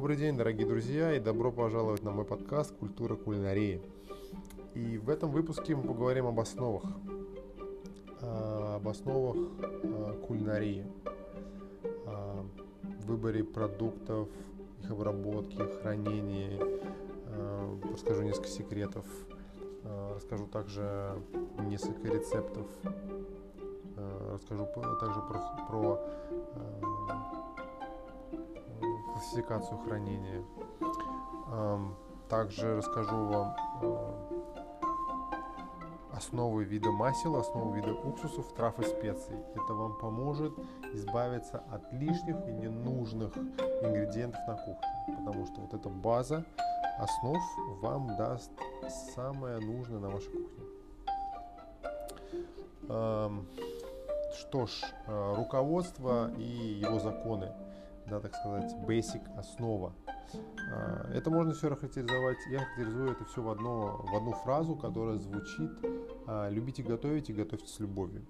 Добрый день, дорогие друзья, и добро пожаловать на мой подкаст «Культура кулинарии». И в этом выпуске мы поговорим об основах, а, об основах а, кулинарии, о выборе продуктов, их обработке, хранении. А, расскажу несколько секретов, расскажу также несколько рецептов, расскажу также про, про классификацию хранения. Также расскажу вам основы вида масел, основы вида уксусов, трав и специй. Это вам поможет избавиться от лишних и ненужных ингредиентов на кухне, потому что вот эта база основ вам даст самое нужное на вашей кухне. Что ж, э, руководство и его законы – да, так сказать, basic основа. А, это можно все характеризовать, я характеризую это все в, одно, в одну фразу, которая звучит а, «любите готовить и готовьте с любовью».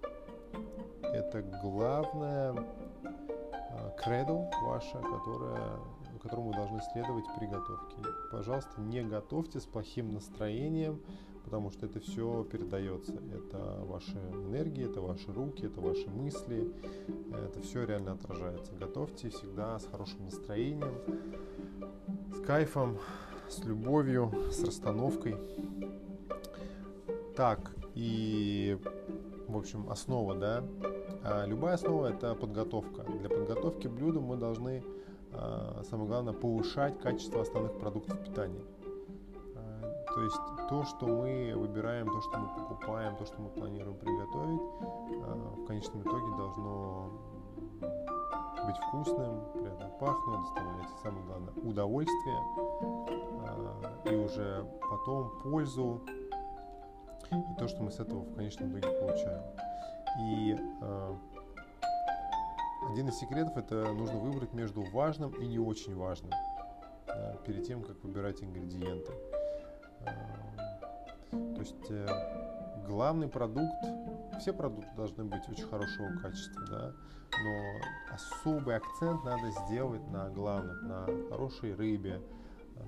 Это главное а, кредо ваше, которое, которому вы должны следовать при готовке. Пожалуйста, не готовьте с плохим настроением, потому что это все передается. Это ваши энергии, это ваши руки, это ваши мысли, это все реально отражается. Готовьте всегда с хорошим настроением, с кайфом, с любовью, с расстановкой. Так, и, в общем, основа, да, а любая основа это подготовка. Для подготовки блюда мы должны, а, самое главное, повышать качество основных продуктов питания. То есть то, что мы выбираем, то, что мы покупаем, то, что мы планируем приготовить, а, в конечном итоге должно быть вкусным, приятно пахнуть, доставлять самое главное удовольствие а, и уже потом пользу и то, что мы с этого в конечном итоге получаем. И а, один из секретов это нужно выбрать между важным и не очень важным перед тем, как выбирать ингредиенты. То есть э, главный продукт, все продукты должны быть очень хорошего качества, да, но особый акцент надо сделать на главных, на хорошей рыбе,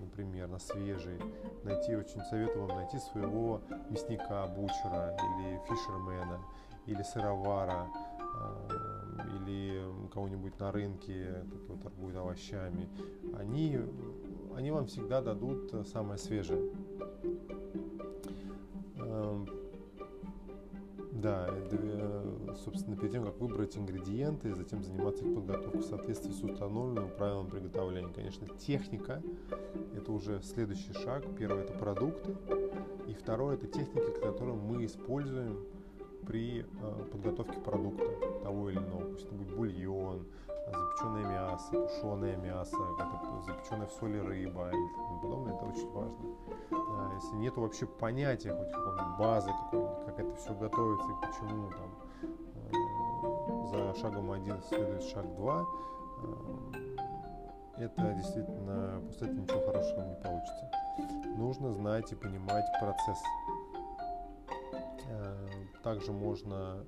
например, на свежей. Найти, очень советую вам найти своего мясника, бучера или фишермена, или сыровара, э, или кого-нибудь на рынке, кто торгует овощами. Они, они вам всегда дадут самое свежее. Эм, да, э, собственно, перед тем, как выбрать ингредиенты, затем заниматься их подготовкой в соответствии с установленным правилам приготовления. Конечно, техника – это уже следующий шаг. Первое – это продукты. И второе – это техники, которые мы используем при э, подготовке продукта того или иного. Пусть это будет бульон, запеченное мясо, тушеное мясо, запеченная в соли рыба и тому подобное, это очень важно. А если нет вообще понятия хоть какой-нибудь базы какой-нибудь, как это все готовится и почему там э, за шагом один следует шаг два, э, это действительно после этого ничего хорошего не получится. Нужно знать и понимать процесс. Э, также можно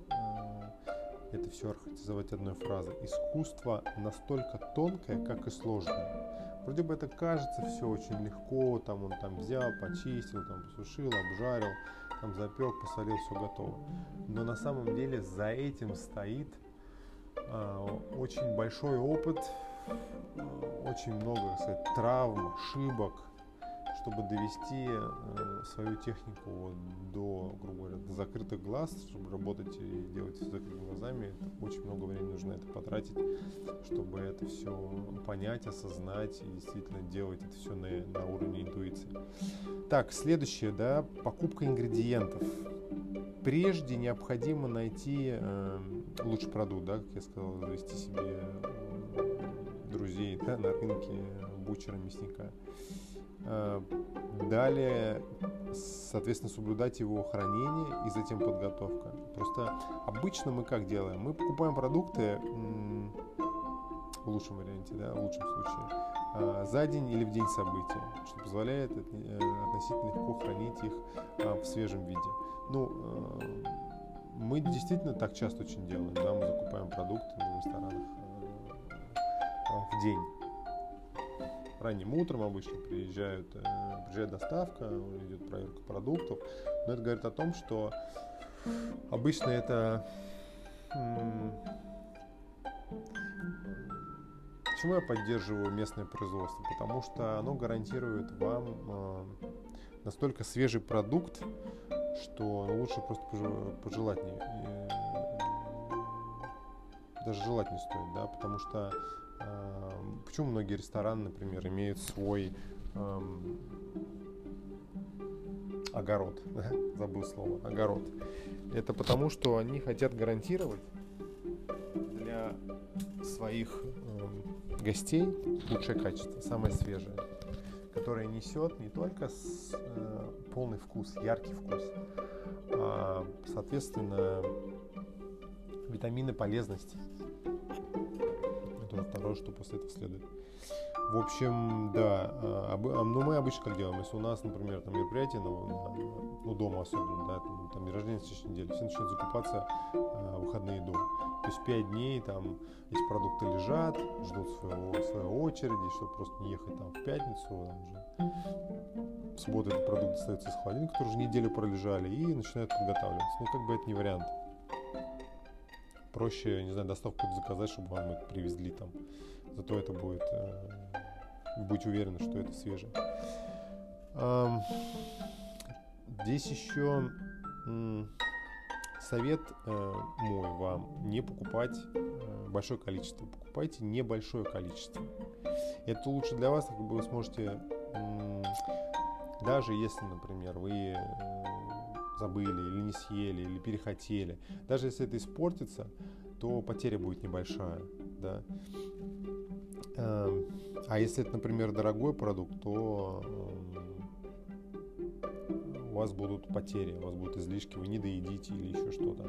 это все охарактеризовать одной фразой. Искусство настолько тонкое, как и сложное. Вроде бы это кажется все очень легко, там он там взял, почистил, там посушил, обжарил, там запек, посолил, все готово. Но на самом деле за этим стоит э, очень большой опыт, э, очень много, сказать, травм, ошибок, чтобы довести э, свою технику до, грубо говоря, до закрытых глаз, чтобы работать и делать все закрытыми глазами, очень много времени нужно это потратить, чтобы это все понять, осознать и действительно делать это все на, на уровне интуиции. Так, следующее, да, покупка ингредиентов. Прежде необходимо найти э, лучший продукт, да, как я сказал, завести себе э, друзей да, на рынке бучера, мясника. Далее, соответственно, соблюдать его хранение и затем подготовка. Просто обычно мы как делаем? Мы покупаем продукты в лучшем варианте, да, в лучшем случае, э, за день или в день события, что позволяет э, относительно легко хранить их в свежем виде. Ну, мы действительно так часто очень делаем, да, мы закупаем продукты в ресторанах в день ранним утром обычно приезжают, э, приезжает доставка, идет проверка продуктов. Но это говорит о том, что обычно это... Почему я поддерживаю местное производство? Потому что оно гарантирует вам э, настолько свежий продукт, что лучше просто пожелать не, даже желать не стоит, да, потому что э, почему многие рестораны, например, имеют свой э, огород, забыл слово, огород. Это потому, что они хотят гарантировать для своих э, гостей лучшее качество, самое свежее, которое несет не только с, э, полный вкус, яркий вкус, а, соответственно, витамины полезности. Это второе, что после этого следует. В общем, да, а, но ну, мы обычно как делаем, если у нас, например, там мероприятие, ну, ну дома особенно, да, там, там день рождения следующей неделе, все начинают закупаться а, выходные дома. То есть 5 дней там эти продукты лежат, ждут своего, своей очереди, чтобы просто не ехать там в пятницу, там уже в субботу этот продукт остается из холодильника, которые уже неделю пролежали, и начинают подготавливаться. Ну, как бы это не вариант проще, не знаю, доставку заказать, чтобы вам это привезли там. Зато это будет, э, будьте уверены, что это свежее. Здесь еще совет э, мой вам не покупать э, большое количество, покупайте небольшое количество. Это лучше для вас, как бы вы сможете, даже если, например, вы забыли или не съели, или перехотели. Даже если это испортится, то потеря будет небольшая. Да? Эм, а если это, например, дорогой продукт, то эм, у вас будут потери, у вас будут излишки, вы не доедите или еще что-то,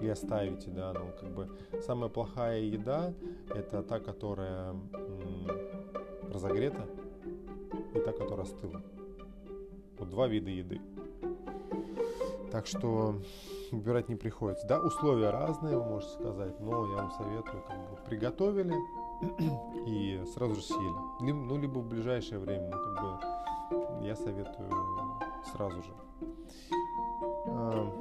или оставите, да, ну, как бы самая плохая еда – это та, которая разогрета, и та, которая остыла. Вот два вида еды. Так что выбирать не приходится. Да, условия разные, вы можете сказать, но я вам советую, как бы приготовили и сразу же съели. Ну, либо в ближайшее время, ну, как бы я советую сразу же. А,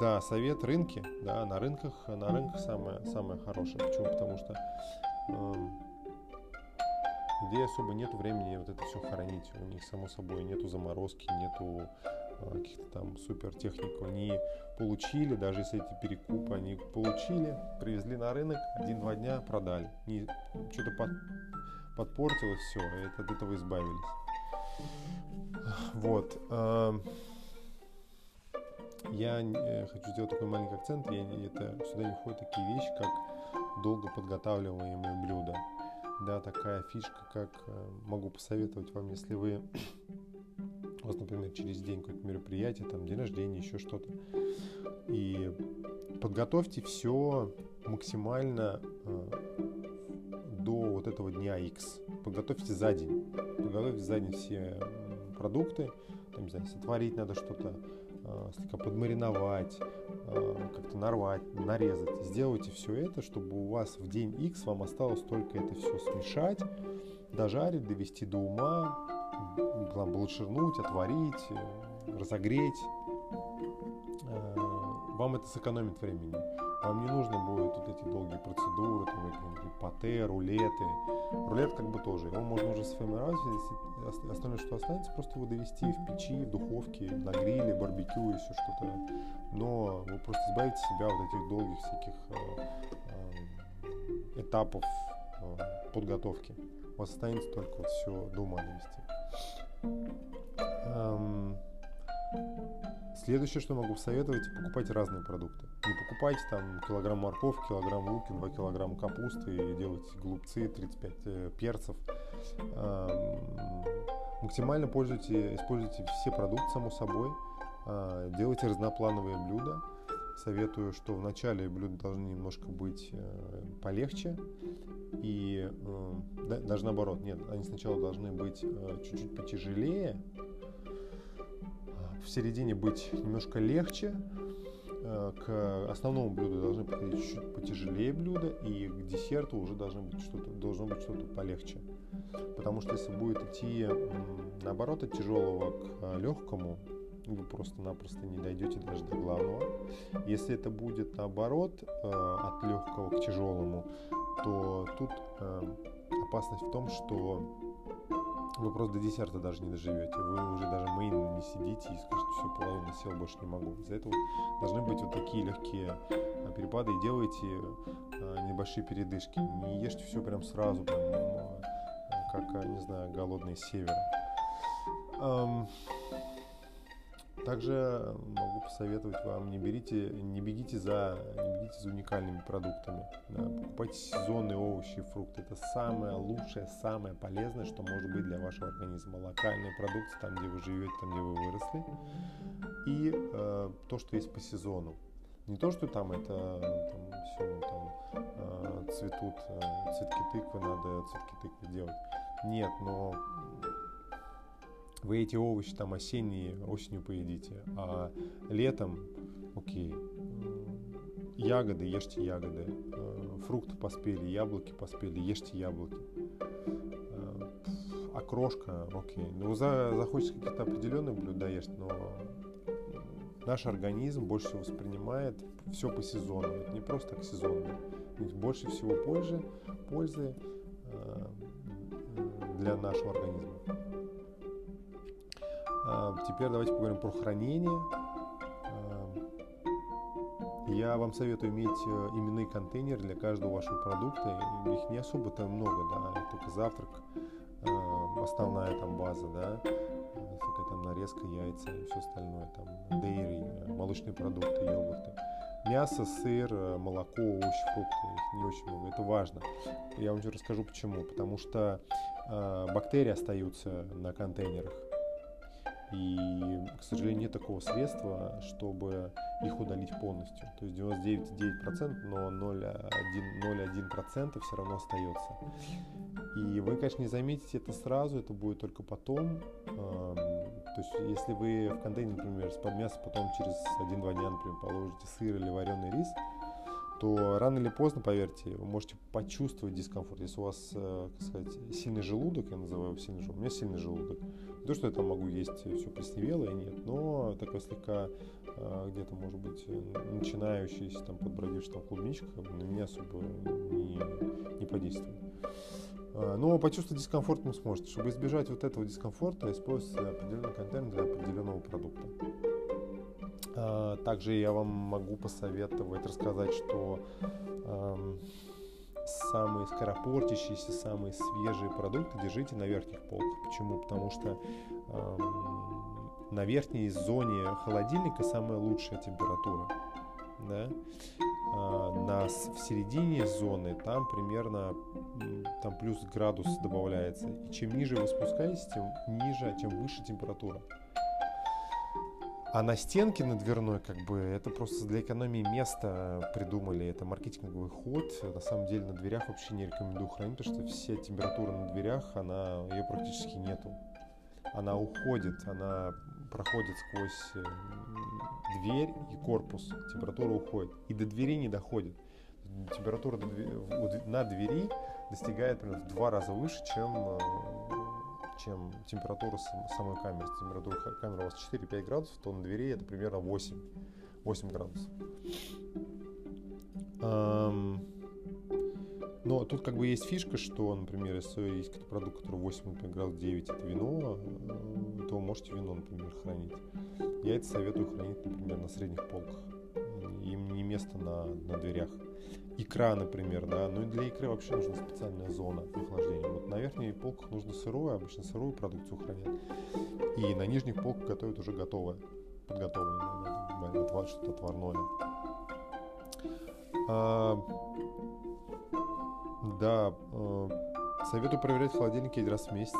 да, совет рынки, да, на рынках, на рынках самое, самое хорошее. Почему? Потому что э, где особо нету времени вот это все хоронить. У них, само собой, нету заморозки, нету каких-то там супер технику они получили, даже если эти перекупы они получили, привезли на рынок, один-два дня продали. Не, что-то под, подпортилось, все, и от этого избавились. Вот. Эм, я э, хочу сделать такой маленький акцент. Я, это, сюда не входят такие вещи, как долго подготавливаемые блюда. Да, такая фишка, как э, могу посоветовать вам, если вы у вас, например, через день какое-то мероприятие, там день рождения, еще что-то. И подготовьте все максимально э, до вот этого дня X. Подготовьте за день. Подготовьте за день все продукты. Там, не знаю, сотворить надо что-то, э, слегка подмариновать, э, как-то нарвать, нарезать. Сделайте все это, чтобы у вас в день X вам осталось только это все смешать, дожарить, довести до ума, там, бланширнуть, отварить, э, разогреть. Э, вам это сэкономит времени. Вам не нужно будет вот эти долгие процедуры, там, какие-нибудь пате, рулеты. Рулет как бы тоже. Его можно уже сформировать, если остальное, что останется, просто его довести в печи, в духовке, на гриле, барбекю и все что-то. Но вы просто избавите себя от этих долгих всяких э, этапов подготовки. У вас останется только вот все до ума довести. Следующее, что могу посоветовать, покупайте разные продукты. Не покупайте там килограмм морковки, килограмм лука, 2 килограмма капусты и делайте голубцы, 35 э, перцев. Эм, максимально пользуйте, используйте все продукты, само собой. Э, делайте разноплановые блюда. Советую, что в начале блюда должны немножко быть э, полегче, и э, да, даже наоборот, нет, они сначала должны быть э, чуть-чуть потяжелее, в середине быть немножко легче, э, к основному блюду должны подходить чуть-чуть потяжелее блюда, и к десерту уже должно быть что-то, должно быть что-то полегче. Потому что если будет идти наоборот от тяжелого к легкому, вы просто-напросто не дойдете даже до главного. Если это будет наоборот э, от легкого к тяжелому, то тут э, опасность в том, что вы просто до десерта даже не доживете. Вы уже даже мейн не сидите и скажете, все, половину сел, больше не могу. Из-за этого должны быть вот такие легкие э, перепады и делайте небольшие передышки. Не ешьте все прям сразу, прям, как, не знаю, голодные севера. Также могу посоветовать вам, не берите, не бегите за, не бегите за уникальными продуктами. Да, покупайте сезонные овощи и фрукты. Это самое лучшее, самое полезное, что может быть для вашего организма. Локальные продукты, там, где вы живете, там, где вы выросли. И э, то, что есть по сезону. Не то, что там это там, все там э, цветут, э, цветки тыквы, надо цветки тыквы делать. Нет, но вы эти овощи там осенние осенью поедите, а летом, окей, ягоды, ешьте ягоды, э, фрукты поспели, яблоки поспели, ешьте яблоки. Э, окрошка, окей. Ну, за, захочется какие-то определенные блюда есть, но наш организм больше всего воспринимает все по сезону. Это не просто так сезонно. Больше всего пользы, пользы э, для нашего организма. А, теперь давайте поговорим про хранение. А, я вам советую иметь э, именные контейнеры для каждого вашего продукта. Их не особо-то много, да, только завтрак, а, основная там база, да, всякая там нарезка, яйца и все остальное, там дейри, молочные продукты, йогурты. Мясо, сыр, молоко, овощи, фрукты, их не очень много, это важно. Я вам расскажу почему. Потому что э, бактерии остаются на контейнерах. И, к сожалению, нет такого средства, чтобы их удалить полностью. То есть 99,9%, но 0,1% все равно остается. И вы, конечно, не заметите это сразу, это будет только потом. То есть, если вы в контейнер, например, из-под мяса потом через 1-2 дня, например, положите сыр или вареный рис, то рано или поздно, поверьте, вы можете почувствовать дискомфорт. Если у вас, э, как сказать, сильный желудок, я называю его сильный желудок, у меня сильный желудок. Не то, что я там могу есть все плесневелое, нет, но такое слегка э, где-то, может быть, начинающаяся, там, подбродившая там клубничка, на меня особо не, не подействует. Э, но почувствовать дискомфорт вы сможете. Чтобы избежать вот этого дискомфорта, используйте определенный контент для определенного продукта. А, также я вам могу посоветовать рассказать, что эм, самые скоропортящиеся, самые свежие продукты держите на верхних полках. Почему? Потому что эм, на верхней зоне холодильника самая лучшая температура. Да? А, на, в середине зоны там примерно там плюс градус добавляется. И чем ниже вы спускаетесь, тем ниже, тем выше температура. А на стенке на дверной, как бы, это просто для экономии места придумали. Это маркетинговый ход. На самом деле на дверях вообще не рекомендую хранить, потому что вся температура на дверях, она, ее практически нету. Она уходит, она проходит сквозь э, дверь и корпус. Температура уходит. И до двери не доходит. Температура на двери достигает примерно в два раза выше, чем э, чем температура самой камеры. Температура камеры у вас 4-5 градусов, то на двери это примерно 8, 8 градусов. Но тут как бы есть фишка, что, например, если есть какой-то продукт, который 8 например, градусов 9 это вино, э, то можете вино, например, хранить. Я это советую хранить, например, на средних полках. Им не место на, на дверях икра, например, да, ну и для икры вообще нужна специальная зона охлаждения. Вот на верхних полках нужно сырое, обычно сырую продукцию хранят, и на нижних полках готовят уже готовое, подготовленное, отвар, что-то отварное. А, да, э, советую проверять холодильник один раз в месяц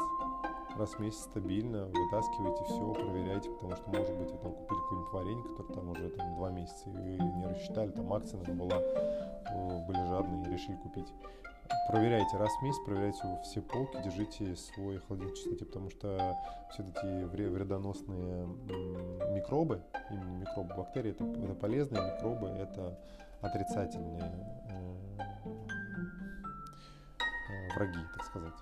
раз в месяц стабильно вытаскиваете все, проверяйте, потому что, может быть, вы там купили какое-нибудь варенье, которое там уже там, два месяца, и не рассчитали, там акция была, были жадные и решили купить. Проверяйте раз в месяц, проверяйте все полки, держите свой холодильник чистоте, потому что все эти вредоносные микробы, именно микробы, бактерии, это, это полезные микробы, это отрицательные э, э, враги, так сказать.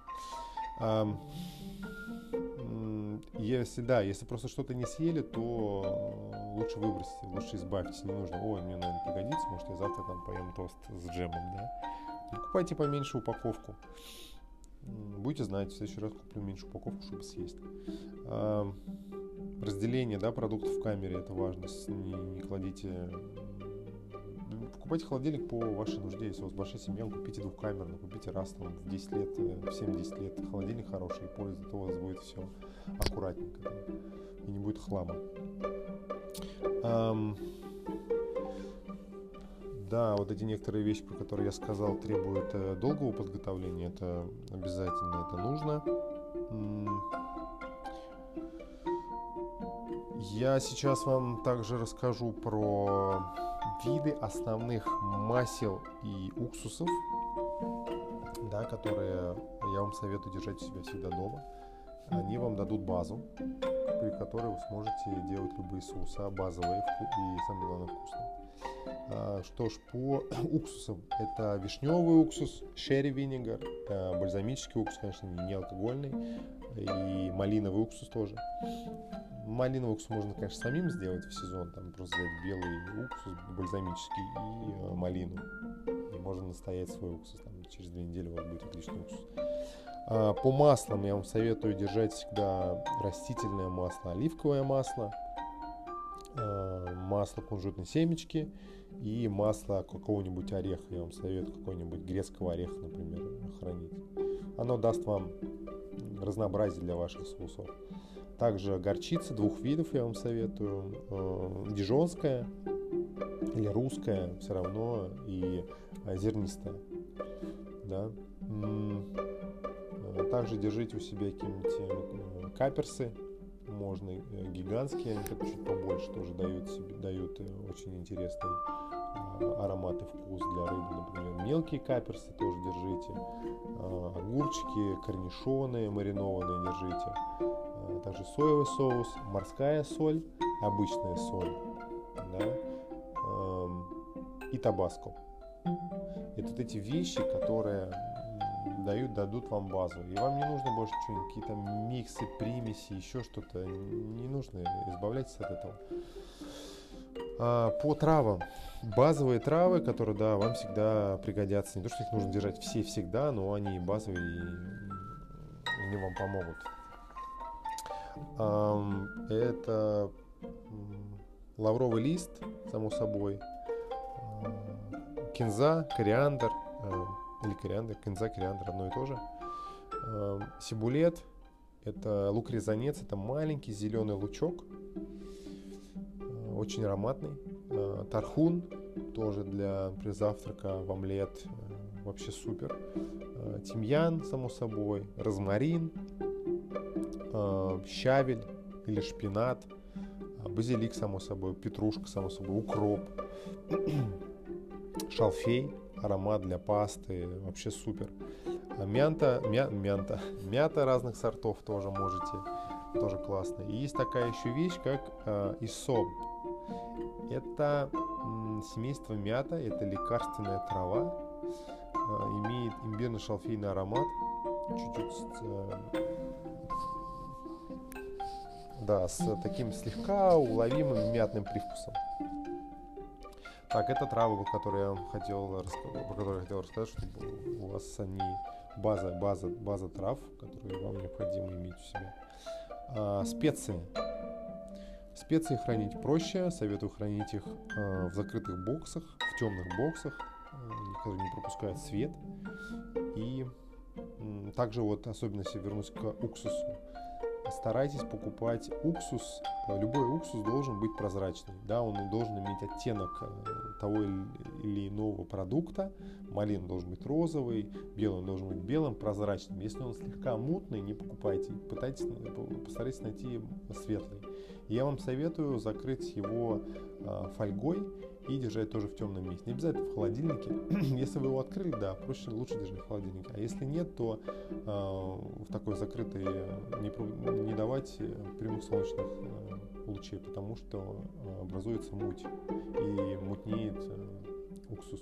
Если да, если просто что-то не съели, то лучше выбросьте, лучше избавьтесь, не нужно. Ой, мне, наверное, пригодится, может, я завтра там поем тост с джемом, да. Покупайте поменьше упаковку. Будете знать, в следующий раз куплю меньше упаковку, чтобы съесть. Разделение да, продуктов в камере, это важно. Не, не кладите покупайте холодильник по вашей нужде. Если у вас большая семья, купите двухкамерный, купите раз там, в 10 лет, э, в 7-10 лет. Холодильник хороший, и то у вас будет все аккуратненько. Там, и не будет хлама. Um, да, вот эти некоторые вещи, про которые я сказал, требуют э, долгого подготовления. Это обязательно, это нужно. Я сейчас вам также расскажу про виды основных масел и уксусов, да, которые я вам советую держать у себя всегда дома. Они вам дадут базу, при которой вы сможете делать любые соуса базовые и, самое главное, вкусные. А, что ж, по уксусам. Это вишневый уксус, шерри винегар, э, бальзамический уксус, конечно, не алкогольный, и малиновый уксус тоже. Малиновый уксус можно, конечно, самим сделать в сезон, там просто взять белый уксус бальзамический и э, малину. И можно настоять свой уксус, там, через две недели у вас будет отличный уксус. А, по маслам я вам советую держать всегда растительное масло, оливковое масло, э, масло кунжутной семечки и масло какого-нибудь ореха. Я вам советую какой-нибудь грецкого ореха, например, хранить. Оно даст вам разнообразие для ваших соусов. Также горчица двух видов я вам советую. Э, дижонская или русская все равно и э, зернистая. Да. Э, также держите у себя какие-нибудь каперсы. Можно гигантские, они так чуть побольше тоже дают, себе, дают очень интересный аромат и вкус для рыбы, например. Мелкие каперсы тоже держите. Огурчики, корнишоны маринованные держите также соевый соус, морская соль, обычная соль, да, и табаско. Это вот эти вещи, которые дают, дадут вам базу. И вам не нужно больше что-нибудь, какие-то миксы, примеси, еще что-то. Не нужно, избавляйтесь от этого. А, по травам. Базовые травы, которые, да, вам всегда пригодятся. Не то, что их нужно держать все всегда, но они базовые и они вам помогут. Это лавровый лист, само собой, кинза, кориандр, или кориандр, кинза, кориандр, одно и то же. Сибулет, это лук-резанец, это маленький зеленый лучок, очень ароматный. Тархун, тоже для при завтрака в омлет, вообще супер. Тимьян, само собой, розмарин, э, щавель или шпинат, базилик, само собой, петрушка, само собой, укроп, шалфей, аромат для пасты, вообще супер. А мянта, мя, мянта, мята разных сортов тоже можете, тоже классно. И есть такая еще вещь, как э, исоб. Это семейство мята, это лекарственная трава, э, имеет имбирно-шалфейный аромат, чуть-чуть э, да, с таким слегка уловимым мятным привкусом. Так, это травы, которые я хотел, про которые я хотел рассказать, чтобы у вас они база, база, база трав, которые вам необходимо иметь у себя. А, специи. Специи хранить проще, советую хранить их э, в закрытых боксах, в темных боксах, э, которые не пропускают свет. И также вот, особенно если вернусь к уксусу, старайтесь покупать уксус. Любой уксус должен быть прозрачный. Да, он должен иметь оттенок э, того или иного продукта. Малин должен быть розовый, белый должен быть белым, прозрачным. Если он слегка мутный, не покупайте. Пытайтесь, постарайтесь найти светлый. Я вам советую закрыть его э, фольгой и держать тоже в темном месте. Не обязательно в холодильнике. если вы его открыли, да, проще лучше держать в холодильнике. А если нет, то э, в такой закрытой не, не давать прямых солнечных э, лучей, потому что э, образуется муть и мутнеет э, уксус.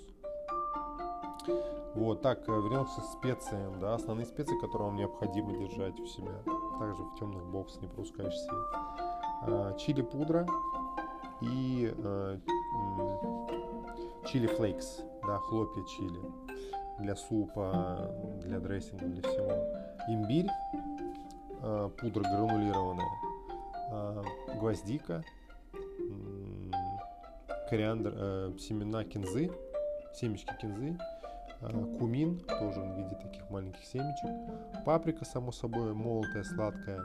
Вот. Так, э, вернемся к специям, да, основные специи, которые вам необходимо держать у себя. Также в темных боксах не пропускаешь свет. А, чили пудра и а, чили флейкс, да, хлопья чили для супа, для дрессинга, для всего. Имбирь, а, пудра гранулированная, а, гвоздика, кориандр, э, семена кинзы, семечки кинзы, э, кумин, тоже в виде таких маленьких семечек, паприка, само собой, молотая, сладкая,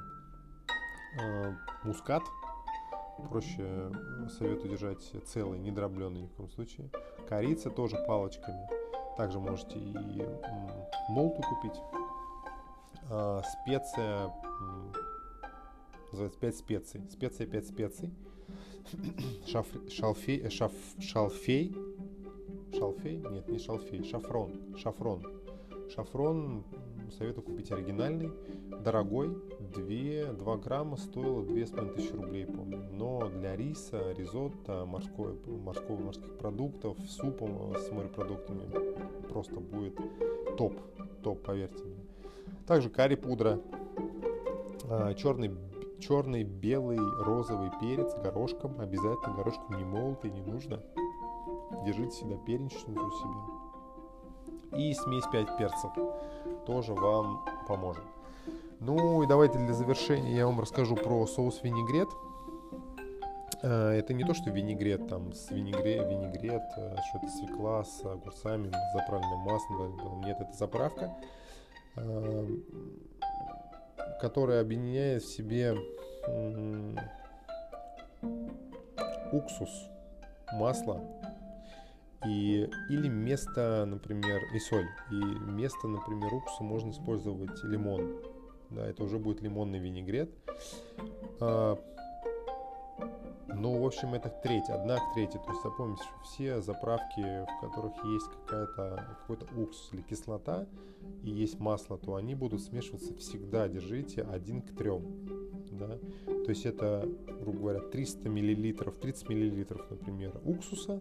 мускат, проще советую держать целый, не дробленый ни в коем случае, корица тоже палочками, также можете и молоту купить, специя, называется 5 специй, специя 5 специй, Шаф, шалфей, шаф, шалфей, шалфей, нет, не шалфей, шафрон, шафрон. Шафрон советую купить оригинальный, дорогой, 2, 2 грамма стоило 2500 рублей, помню. Но для риса, ризотто, морской, морского, морских продуктов, супа с морепродуктами просто будет топ, топ, поверьте мне. Также карри пудра, а, черный черный, белый, розовый перец горошком. Обязательно горошком не молотый, не нужно. Держите всегда перечницу у себя. И смесь 5 перцев тоже вам поможет. Ну и давайте для завершения я вам расскажу про соус винегрет. Э, это не то, что винегрет там с винегрет, винегрет, э, что это свекла с огурцами, заправленным маслом. Нет, это заправка э, которая объединяет в себе уксус, масло и или место, например, и соль. И вместо, например, уксуса можно использовать лимон. Да, это уже будет лимонный винегрет. А, ну, в общем, это треть, одна к третьей. То есть запомните, что все заправки, в которых есть какая-то, какой-то уксус или кислота, и есть масло, то они будут смешиваться всегда, держите, один к трем. Да? То есть это, грубо говоря, 300 миллилитров, 30 миллилитров, например, уксуса,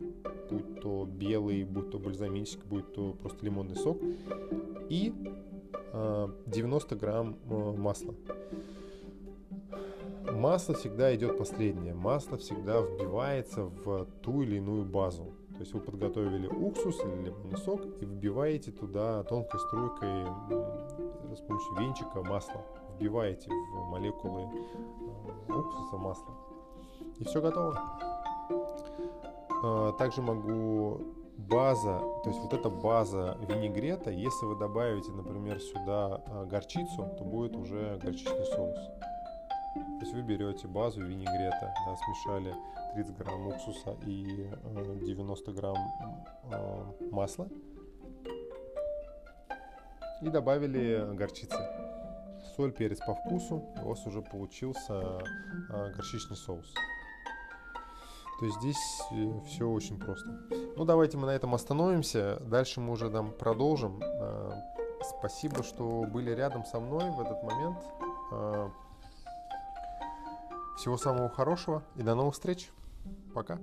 будь то белый, будь то бальзамический, будь то просто лимонный сок, и 90 а, грамм а, масла. Масло всегда идет последнее. Масло всегда вбивается в ту или иную базу. То есть вы подготовили уксус или лимонный сок и вбиваете туда тонкой струйкой с помощью венчика масло. Вбиваете в молекулы э, уксуса масла. И все готово. А, также могу база, то есть вот эта база винегрета, если вы добавите, например, сюда э, горчицу, то будет уже горчичный соус. То есть вы берете базу винегрета, да, смешали 30 грамм уксуса и 90 э, грамм э, масла и добавили горчицы. Соль, перец по вкусу, у вас уже получился э, горчичный соус. То есть здесь все очень просто. Ну давайте мы на этом остановимся. Дальше мы уже там продолжим. Спасибо, что были рядом со мной в этот момент. Всего самого хорошего и до новых встреч. Пока.